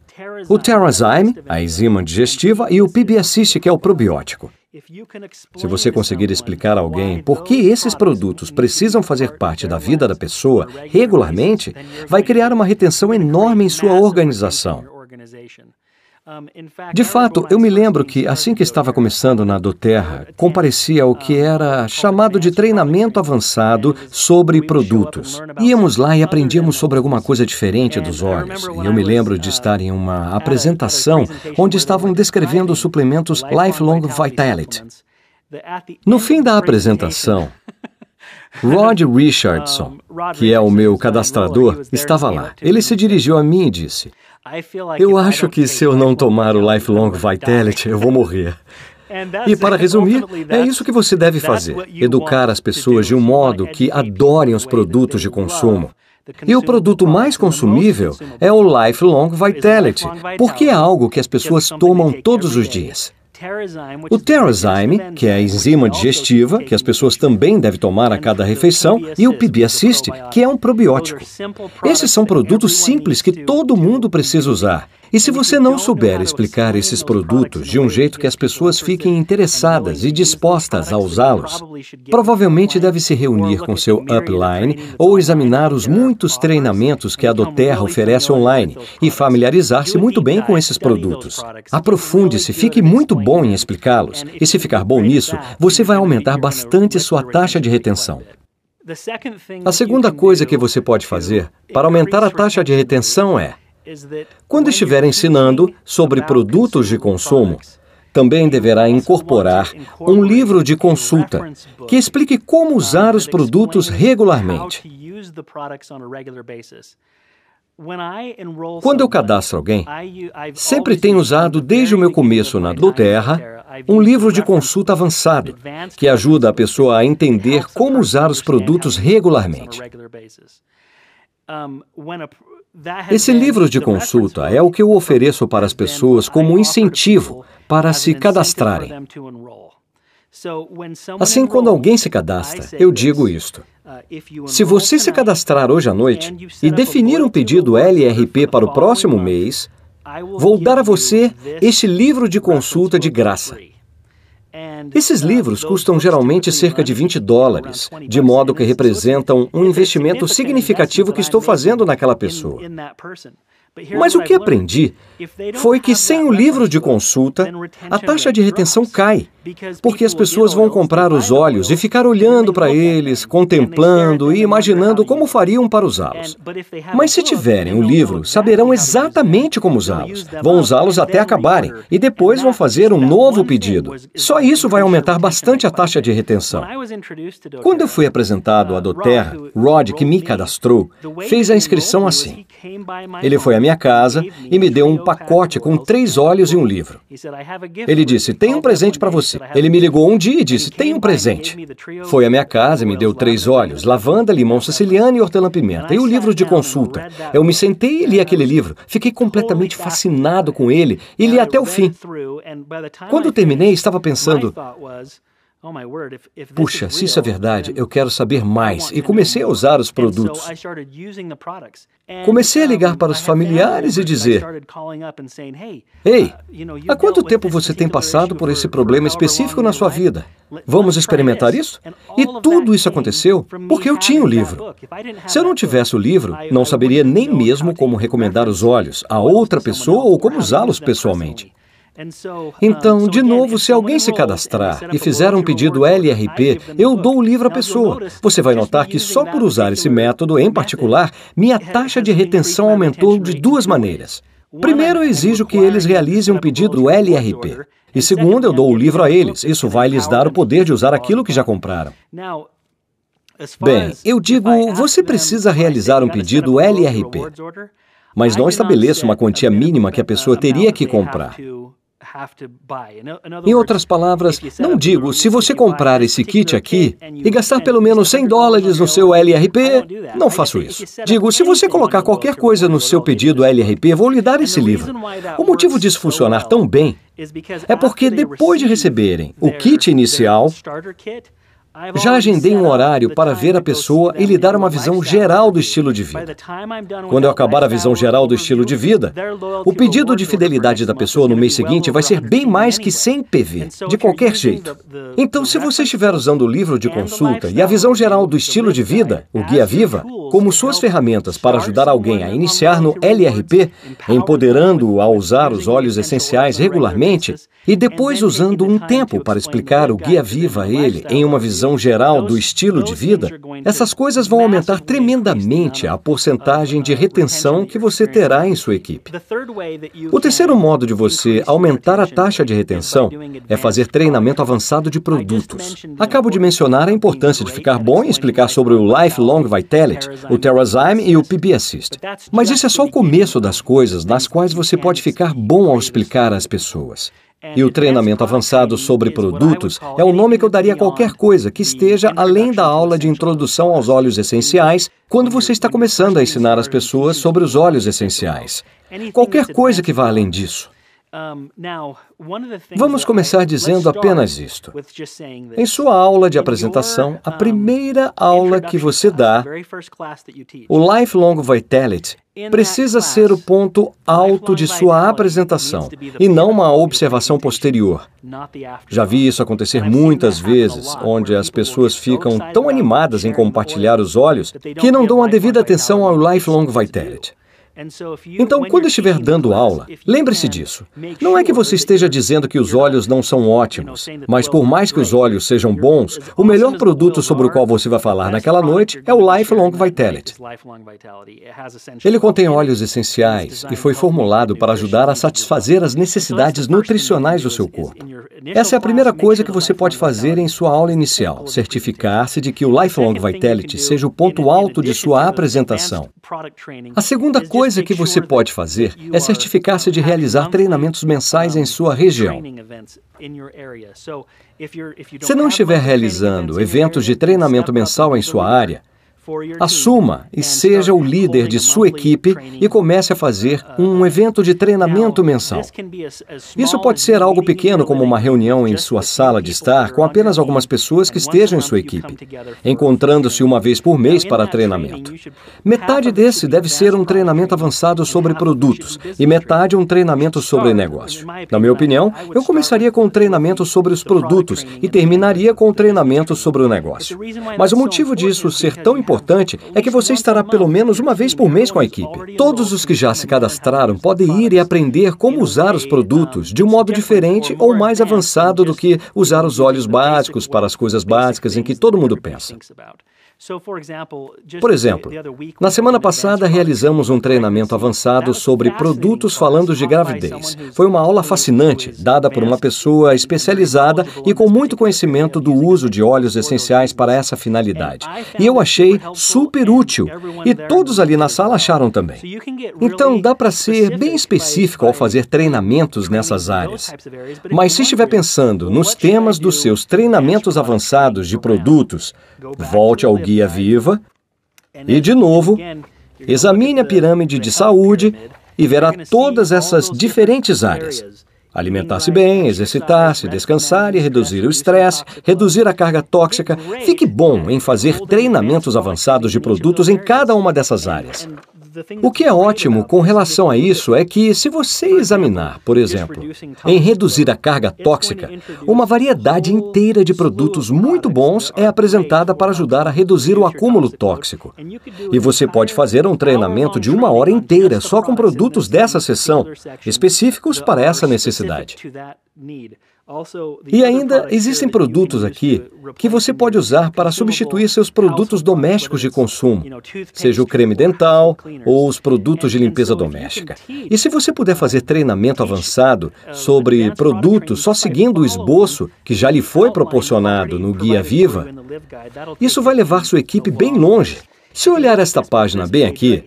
O Terrazyme, a enzima digestiva, e o PB Assist, que é o probiótico. Se você conseguir explicar a alguém por que esses produtos precisam fazer parte da vida da pessoa regularmente, vai criar uma retenção enorme em sua organização. De fato, eu me lembro que, assim que estava começando na Doterra, comparecia ao que era chamado de treinamento avançado sobre produtos. Íamos lá e aprendíamos sobre alguma coisa diferente dos olhos. E eu me lembro de estar em uma apresentação onde estavam descrevendo os suplementos Lifelong Vitality. No fim da apresentação, Rod Richardson, que é o meu cadastrador, estava lá. Ele se dirigiu a mim e disse: eu acho que se eu não tomar o Lifelong Vitality, eu vou morrer. E para resumir, é isso que você deve fazer: educar as pessoas de um modo que adorem os produtos de consumo. E o produto mais consumível é o Lifelong Vitality, porque é algo que as pessoas tomam todos os dias. O Terrazyme, que é a enzima digestiva, que as pessoas também devem tomar a cada refeição, e o PB Assist, que é um probiótico. Esses são produtos simples que todo mundo precisa usar. E se você não souber explicar esses produtos de um jeito que as pessoas fiquem interessadas e dispostas a usá-los, provavelmente deve se reunir com seu upline ou examinar os muitos treinamentos que a Doterra oferece online e familiarizar-se muito bem com esses produtos. Aprofunde-se, fique muito bom em explicá-los, e se ficar bom nisso, você vai aumentar bastante sua taxa de retenção. A segunda coisa que você pode fazer para aumentar a taxa de retenção é quando estiver ensinando sobre produtos de consumo, também deverá incorporar um livro de consulta que explique como usar os produtos regularmente. Quando eu cadastro alguém, sempre tenho usado desde o meu começo na Doterra um livro de consulta avançado que ajuda a pessoa a entender como usar os produtos regularmente. Esse livro de consulta é o que eu ofereço para as pessoas como incentivo para se cadastrarem. Assim, quando alguém se cadastra, eu digo isto. Se você se cadastrar hoje à noite e definir um pedido LRP para o próximo mês, vou dar a você este livro de consulta de graça. Esses livros custam geralmente cerca de 20 dólares, de modo que representam um investimento significativo que estou fazendo naquela pessoa. Mas o que aprendi foi que sem o livro de consulta, a taxa de retenção cai, porque as pessoas vão comprar os olhos e ficar olhando para eles, contemplando e imaginando como fariam para usá-los. Mas se tiverem o livro, saberão exatamente como usá-los. Vão usá-los até acabarem e depois vão fazer um novo pedido. Só isso vai aumentar bastante a taxa de retenção. Quando eu fui apresentado a Doterra, Rod, que me cadastrou, fez a inscrição assim. Ele foi à minha casa e me deu um pacote com três olhos e um livro. Ele disse: Tem um presente para você. Ele me ligou um dia e disse: Tem um presente. Foi à minha casa e me deu três olhos, lavanda, limão siciliano e hortelã-pimenta, e o livro de consulta. Eu me sentei e li aquele livro. Fiquei completamente fascinado com ele e li até o fim. Quando terminei, estava pensando: Puxa, se isso é verdade, eu quero saber mais. E comecei a usar os produtos. Comecei a ligar para os familiares e dizer: Ei, uh, há quanto tempo você tem passado por esse problema específico na sua vida? Vamos experimentar isso? E tudo isso aconteceu porque eu tinha o livro. Se eu não tivesse o livro, não saberia nem mesmo como recomendar os olhos a outra pessoa ou como usá-los pessoalmente. Então, de novo, se alguém se cadastrar e fizer um pedido LRP, eu dou o livro à pessoa. Você vai notar que só por usar esse método em particular, minha taxa de retenção aumentou de duas maneiras. Primeiro, eu exijo que eles realizem um pedido LRP. E segundo, eu dou o livro a eles. Isso vai lhes dar o poder de usar aquilo que já compraram. Bem, eu digo, você precisa realizar um pedido LRP, mas não estabeleço uma quantia mínima que a pessoa teria que comprar. Em outras palavras, não digo, se você comprar esse kit aqui e gastar pelo menos 100 dólares no seu LRP, não faço isso. Digo, se você colocar qualquer coisa no seu pedido LRP, vou lhe dar esse livro. O motivo disso funcionar tão bem é porque depois de receberem o kit inicial, já agendei um horário para ver a pessoa e lhe dar uma visão geral do estilo de vida. Quando eu acabar a visão geral do estilo de vida, o pedido de fidelidade da pessoa no mês seguinte vai ser bem mais que 100 PV, de qualquer jeito. Então, se você estiver usando o livro de consulta e a visão geral do estilo de vida, o Guia Viva, como suas ferramentas para ajudar alguém a iniciar no LRP, empoderando-o a usar os óleos essenciais regularmente, e depois usando um tempo para explicar o Guia Viva a ele em uma visão visão geral do estilo de vida, essas coisas vão aumentar tremendamente a porcentagem de retenção que você terá em sua equipe. O terceiro modo de você aumentar a taxa de retenção é fazer treinamento avançado de produtos. Acabo de mencionar a importância de ficar bom e explicar sobre o Lifelong Vitality, o Terrazyme e o PB Assist. Mas isso é só o começo das coisas nas quais você pode ficar bom ao explicar às pessoas. E o treinamento avançado sobre produtos é o nome que eu daria a qualquer coisa que esteja além da aula de introdução aos óleos essenciais, quando você está começando a ensinar as pessoas sobre os óleos essenciais. Qualquer coisa que vá além disso. Vamos começar dizendo apenas isto. Em sua aula de apresentação, a primeira aula que você dá, o Lifelong Vitality, precisa ser o ponto alto de sua apresentação e não uma observação posterior. Já vi isso acontecer muitas vezes, onde as pessoas ficam tão animadas em compartilhar os olhos que não dão a devida atenção ao Lifelong Vitality. Então, quando estiver dando aula, lembre-se disso. Não é que você esteja dizendo que os olhos não são ótimos, mas por mais que os olhos sejam bons, o melhor produto sobre o qual você vai falar naquela noite é o Lifelong Vitality. Ele contém óleos essenciais e foi formulado para ajudar a satisfazer as necessidades nutricionais do seu corpo. Essa é a primeira coisa que você pode fazer em sua aula inicial: certificar-se de que o Lifelong Vitality seja o ponto alto de sua apresentação. A segunda coisa que você pode fazer é certificar-se de realizar treinamentos mensais em sua região. Se não estiver realizando eventos de treinamento mensal em sua área, Assuma e seja o líder de sua equipe e comece a fazer um evento de treinamento mensal. Isso pode ser algo pequeno, como uma reunião em sua sala de estar com apenas algumas pessoas que estejam em sua equipe, encontrando-se uma vez por mês para treinamento. Metade desse deve ser um treinamento avançado sobre produtos e metade um treinamento sobre negócio. Na minha opinião, eu começaria com um treinamento sobre os produtos e terminaria com o um treinamento sobre o negócio. Mas o motivo disso ser tão importante importante é que você estará pelo menos uma vez por mês com a equipe. Todos os que já se cadastraram podem ir e aprender como usar os produtos de um modo diferente ou mais avançado do que usar os olhos básicos para as coisas básicas em que todo mundo pensa. Por exemplo, na semana passada realizamos um treinamento avançado sobre produtos falando de gravidez. Foi uma aula fascinante, dada por uma pessoa especializada e com muito conhecimento do uso de óleos essenciais para essa finalidade. E eu achei super útil, e todos ali na sala acharam também. Então, dá para ser bem específico ao fazer treinamentos nessas áreas. Mas se estiver pensando nos temas dos seus treinamentos avançados de produtos, volte ao guia viva e, de novo, examine a pirâmide de saúde e verá todas essas diferentes áreas. Alimentar-se bem, exercitar-se, descansar e reduzir o estresse, reduzir a carga tóxica. Fique bom em fazer treinamentos avançados de produtos em cada uma dessas áreas. O que é ótimo com relação a isso é que, se você examinar, por exemplo, em reduzir a carga tóxica, uma variedade inteira de produtos muito bons é apresentada para ajudar a reduzir o acúmulo tóxico. E você pode fazer um treinamento de uma hora inteira só com produtos dessa seção, específicos para essa necessidade. E ainda existem produtos aqui que você pode usar para substituir seus produtos domésticos de consumo, seja o creme dental ou os produtos de limpeza doméstica. E se você puder fazer treinamento avançado sobre produtos só seguindo o esboço que já lhe foi proporcionado no Guia Viva, isso vai levar sua equipe bem longe. Se olhar esta página bem aqui,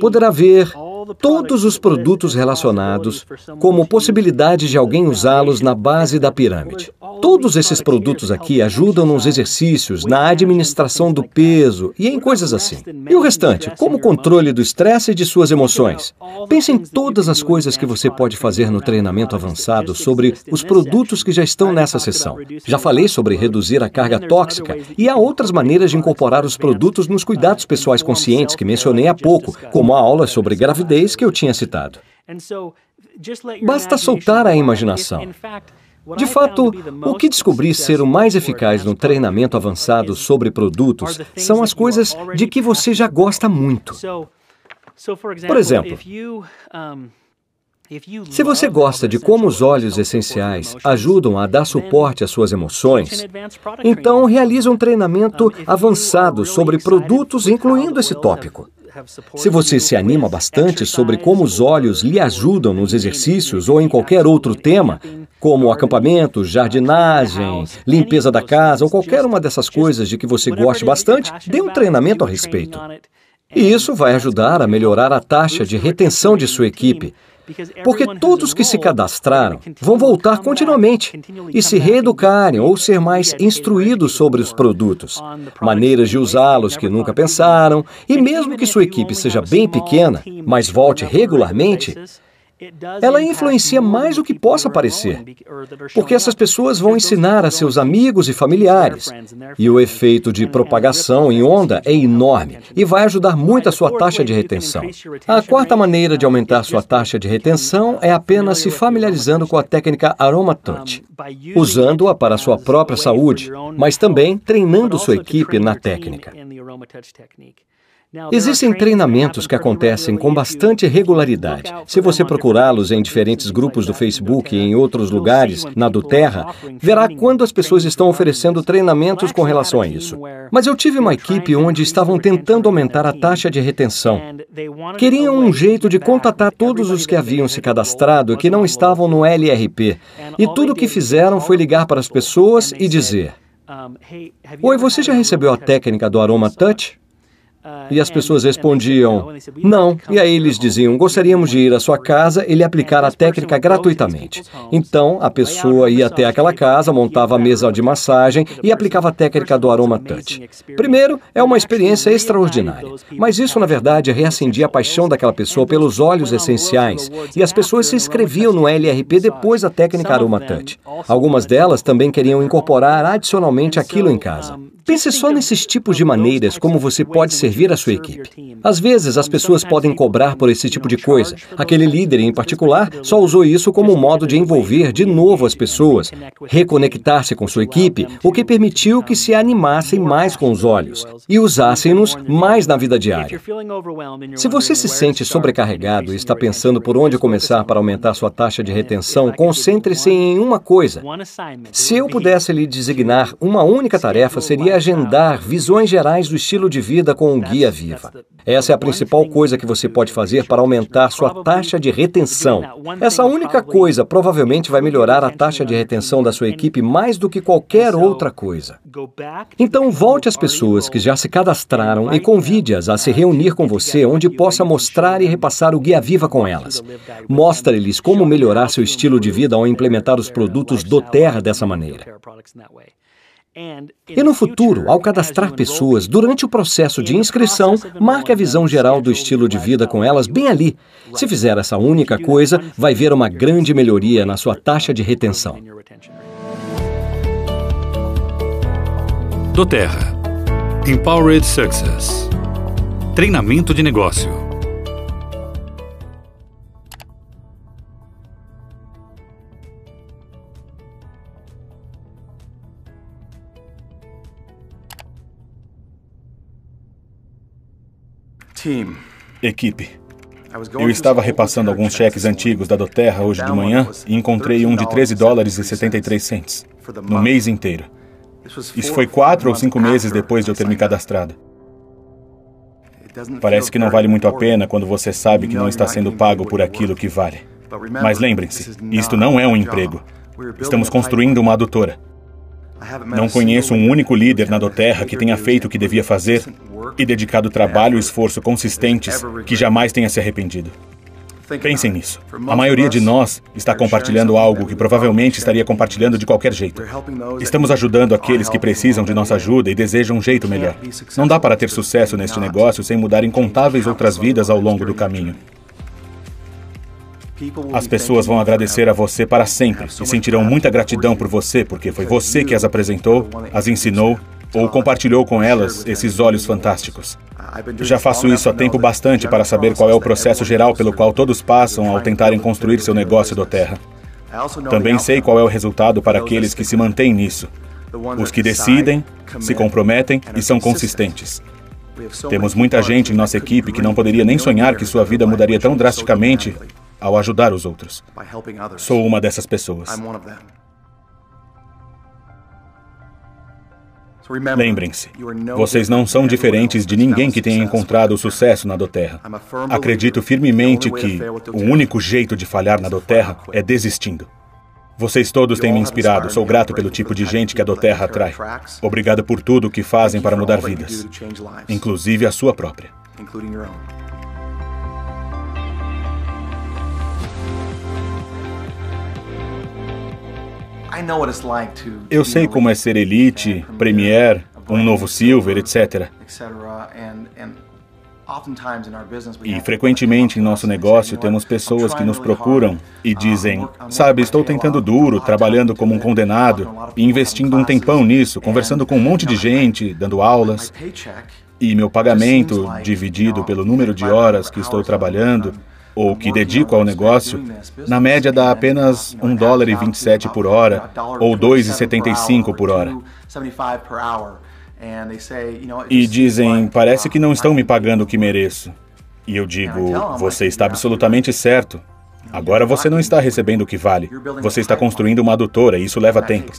poderá ver todos os produtos relacionados como possibilidade de alguém usá-los na base da pirâmide. Todos esses produtos aqui ajudam nos exercícios, na administração do peso e em coisas assim. E o restante, como controle do estresse e de suas emoções. Pense em todas as coisas que você pode fazer no treinamento avançado sobre os produtos que já estão nessa sessão. Já falei sobre reduzir a carga tóxica e há outras maneiras de incorporar os produtos nos cuidados pessoais conscientes que mencionei há pouco, como a aula sobre gravidez que eu tinha citado. Basta soltar a imaginação. De fato, o que descobri ser o mais eficaz no treinamento avançado sobre produtos são as coisas de que você já gosta muito. Por exemplo, se você gosta de como os óleos essenciais ajudam a dar suporte às suas emoções, então realize um treinamento avançado sobre produtos incluindo esse tópico. Se você se anima bastante sobre como os olhos lhe ajudam nos exercícios ou em qualquer outro tema, como acampamento, jardinagem, limpeza da casa ou qualquer uma dessas coisas de que você goste bastante, dê um treinamento a respeito. E isso vai ajudar a melhorar a taxa de retenção de sua equipe, porque todos que se cadastraram vão voltar continuamente e se reeducarem ou ser mais instruídos sobre os produtos, maneiras de usá-los que nunca pensaram, e mesmo que sua equipe seja bem pequena, mas volte regularmente, ela influencia mais do que possa parecer, porque essas pessoas vão ensinar a seus amigos e familiares, e o efeito de propagação em onda é enorme e vai ajudar muito a sua taxa de retenção. A quarta maneira de aumentar sua taxa de retenção é apenas se familiarizando com a técnica Aroma Touch, usando-a para sua própria saúde, mas também treinando sua equipe na técnica. Existem treinamentos que acontecem com bastante regularidade. Se você procurá-los em diferentes grupos do Facebook e em outros lugares, na do Terra, verá quando as pessoas estão oferecendo treinamentos com relação a isso. Mas eu tive uma equipe onde estavam tentando aumentar a taxa de retenção. Queriam um jeito de contatar todos os que haviam se cadastrado e que não estavam no LRP. E tudo o que fizeram foi ligar para as pessoas e dizer: Oi, você já recebeu a técnica do Aroma Touch? E as pessoas respondiam, não. E aí eles diziam, gostaríamos de ir à sua casa e lhe aplicar a técnica gratuitamente. Então, a pessoa ia até aquela casa, montava a mesa de massagem e aplicava a técnica do aroma touch. Primeiro, é uma experiência extraordinária. Mas isso, na verdade, reacendia a paixão daquela pessoa pelos óleos essenciais. E as pessoas se inscreviam no LRP depois da técnica aroma touch. Algumas delas também queriam incorporar adicionalmente aquilo em casa. Pense só nesses tipos de maneiras como você pode servir a sua equipe. Às vezes, as pessoas podem cobrar por esse tipo de coisa. Aquele líder, em particular, só usou isso como um modo de envolver de novo as pessoas, reconectar-se com sua equipe, o que permitiu que se animassem mais com os olhos e usassem-nos mais na vida diária. Se você se sente sobrecarregado e está pensando por onde começar para aumentar sua taxa de retenção, concentre-se em uma coisa. Se eu pudesse lhe designar uma única tarefa, seria agendar visões gerais do estilo de vida com o Guia Viva. Essa é a principal coisa que você pode fazer para aumentar sua taxa de retenção. Essa única coisa provavelmente vai melhorar a taxa de retenção da sua equipe mais do que qualquer outra coisa. Então, volte às pessoas que já se cadastraram e convide-as a se reunir com você onde possa mostrar e repassar o Guia Viva com elas. Mostre-lhes como melhorar seu estilo de vida ao implementar os produtos do Terra dessa maneira. E no futuro, ao cadastrar pessoas, durante o processo de inscrição, marque a visão geral do estilo de vida com elas bem ali. Se fizer essa única coisa, vai ver uma grande melhoria na sua taxa de retenção. Do Terra. Empowered Success. Treinamento de negócio. Equipe. Eu estava repassando alguns cheques antigos da Doterra hoje de manhã e encontrei um de 13 dólares e 73 cents no mês inteiro. Isso foi quatro ou cinco meses depois de eu ter me cadastrado. Parece que não vale muito a pena quando você sabe que não está sendo pago por aquilo que vale. Mas lembrem-se, isto não é um emprego. Estamos construindo uma adutora. Não conheço um único líder na Doterra que tenha feito o que devia fazer e dedicado trabalho e esforço consistentes que jamais tenha se arrependido. Pensem nisso. A maioria de nós está compartilhando algo que provavelmente estaria compartilhando de qualquer jeito. Estamos ajudando aqueles que precisam de nossa ajuda e desejam um jeito melhor. Não dá para ter sucesso neste negócio sem mudar incontáveis outras vidas ao longo do caminho. As pessoas vão agradecer a você para sempre e sentirão muita gratidão por você, porque foi você que as apresentou, as ensinou ou compartilhou com elas esses olhos fantásticos. Já faço isso há tempo bastante para saber qual é o processo geral pelo qual todos passam ao tentarem construir seu negócio do terra. Também sei qual é o resultado para aqueles que se mantêm nisso. Os que decidem, se comprometem e são consistentes. Temos muita gente em nossa equipe que não poderia nem sonhar que sua vida mudaria tão drasticamente ao ajudar os outros. Sou uma dessas pessoas. Lembrem-se, vocês não são diferentes de ninguém que tenha encontrado sucesso na Doterra. Acredito firmemente que o único jeito de falhar na Doterra é desistindo. Vocês todos têm me inspirado. Sou grato pelo tipo de gente que a Doterra atrai. Obrigado por tudo o que fazem para mudar vidas, inclusive a sua própria. Eu sei como é ser elite, premier, um novo silver, etc. E frequentemente em nosso negócio temos pessoas que nos procuram e dizem: Sabe, estou tentando duro, trabalhando como um condenado, investindo um tempão nisso, conversando com um monte de gente, dando aulas. E meu pagamento, dividido pelo número de horas que estou trabalhando, ou que dedico ao negócio, na média dá apenas 1 dólar e 27 por hora, ou 2,75 por hora. E dizem, parece que não estão me pagando o que mereço. E eu digo, você está absolutamente certo. Agora você não está recebendo o que vale. Você está construindo uma adutora e isso leva tempo.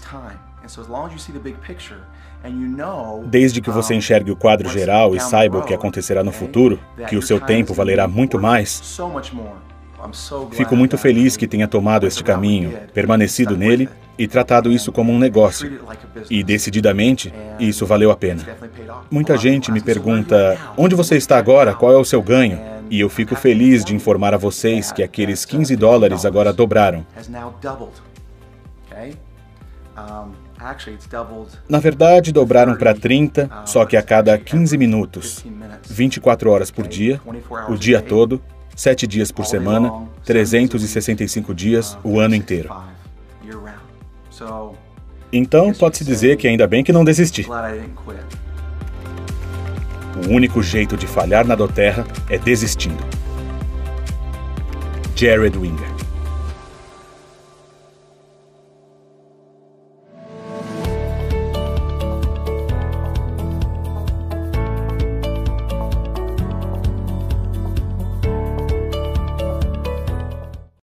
Desde que você enxergue o quadro geral e saiba o que acontecerá no futuro, que o seu tempo valerá muito mais, fico muito feliz que tenha tomado este caminho, permanecido nele e tratado isso como um negócio. E decididamente, isso valeu a pena. Muita gente me pergunta: onde você está agora? Qual é o seu ganho? E eu fico feliz de informar a vocês que aqueles 15 dólares agora dobraram. Na verdade, dobraram para 30, só que a cada 15 minutos, 24 horas por dia, o dia todo, 7 dias por semana, 365 dias, o ano inteiro. Então, pode-se dizer que ainda bem que não desisti. O único jeito de falhar na doterra é desistindo. Jared Winger